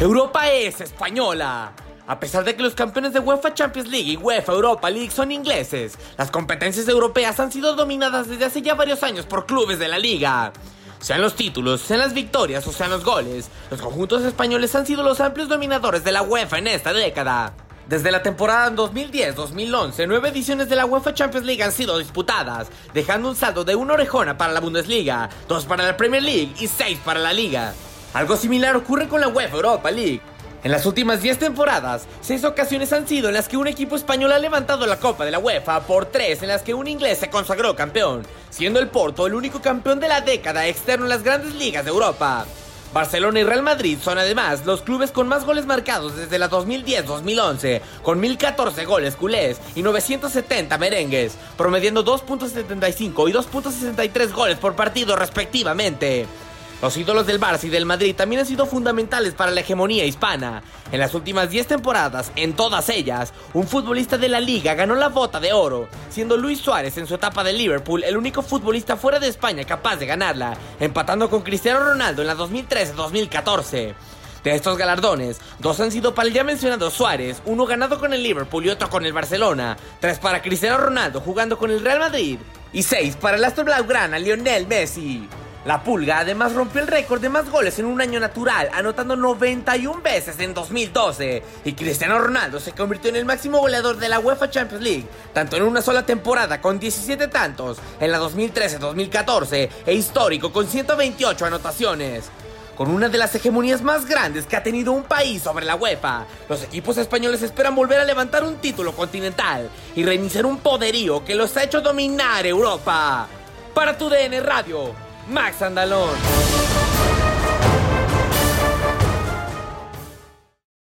Europa es española. A pesar de que los campeones de UEFA Champions League y UEFA Europa League son ingleses, las competencias europeas han sido dominadas desde hace ya varios años por clubes de la liga. Sean los títulos, sean las victorias o sean los goles, los conjuntos españoles han sido los amplios dominadores de la UEFA en esta década. Desde la temporada 2010-2011, nueve ediciones de la UEFA Champions League han sido disputadas, dejando un saldo de una orejona para la Bundesliga, dos para la Premier League y seis para la Liga. Algo similar ocurre con la UEFA Europa League. En las últimas 10 temporadas, 6 ocasiones han sido en las que un equipo español ha levantado la Copa de la UEFA por 3 en las que un inglés se consagró campeón, siendo el Porto el único campeón de la década externo en las grandes ligas de Europa. Barcelona y Real Madrid son además los clubes con más goles marcados desde la 2010-2011, con 1014 goles culés y 970 merengues, promediando 2.75 y 2.63 goles por partido respectivamente. Los ídolos del Barça y del Madrid también han sido fundamentales para la hegemonía hispana. En las últimas 10 temporadas, en todas ellas, un futbolista de la liga ganó la bota de oro, siendo Luis Suárez en su etapa de Liverpool el único futbolista fuera de España capaz de ganarla, empatando con Cristiano Ronaldo en la 2013-2014. De estos galardones, dos han sido para el ya mencionado Suárez, uno ganado con el Liverpool y otro con el Barcelona, tres para Cristiano Ronaldo jugando con el Real Madrid y seis para el astro blaugrana Lionel Messi. La Pulga además rompió el récord de más goles en un año natural, anotando 91 veces en 2012. Y Cristiano Ronaldo se convirtió en el máximo goleador de la UEFA Champions League, tanto en una sola temporada con 17 tantos, en la 2013-2014, e histórico con 128 anotaciones. Con una de las hegemonías más grandes que ha tenido un país sobre la UEFA, los equipos españoles esperan volver a levantar un título continental y reiniciar un poderío que los ha hecho dominar Europa. Para tu DN Radio, Max Andalón.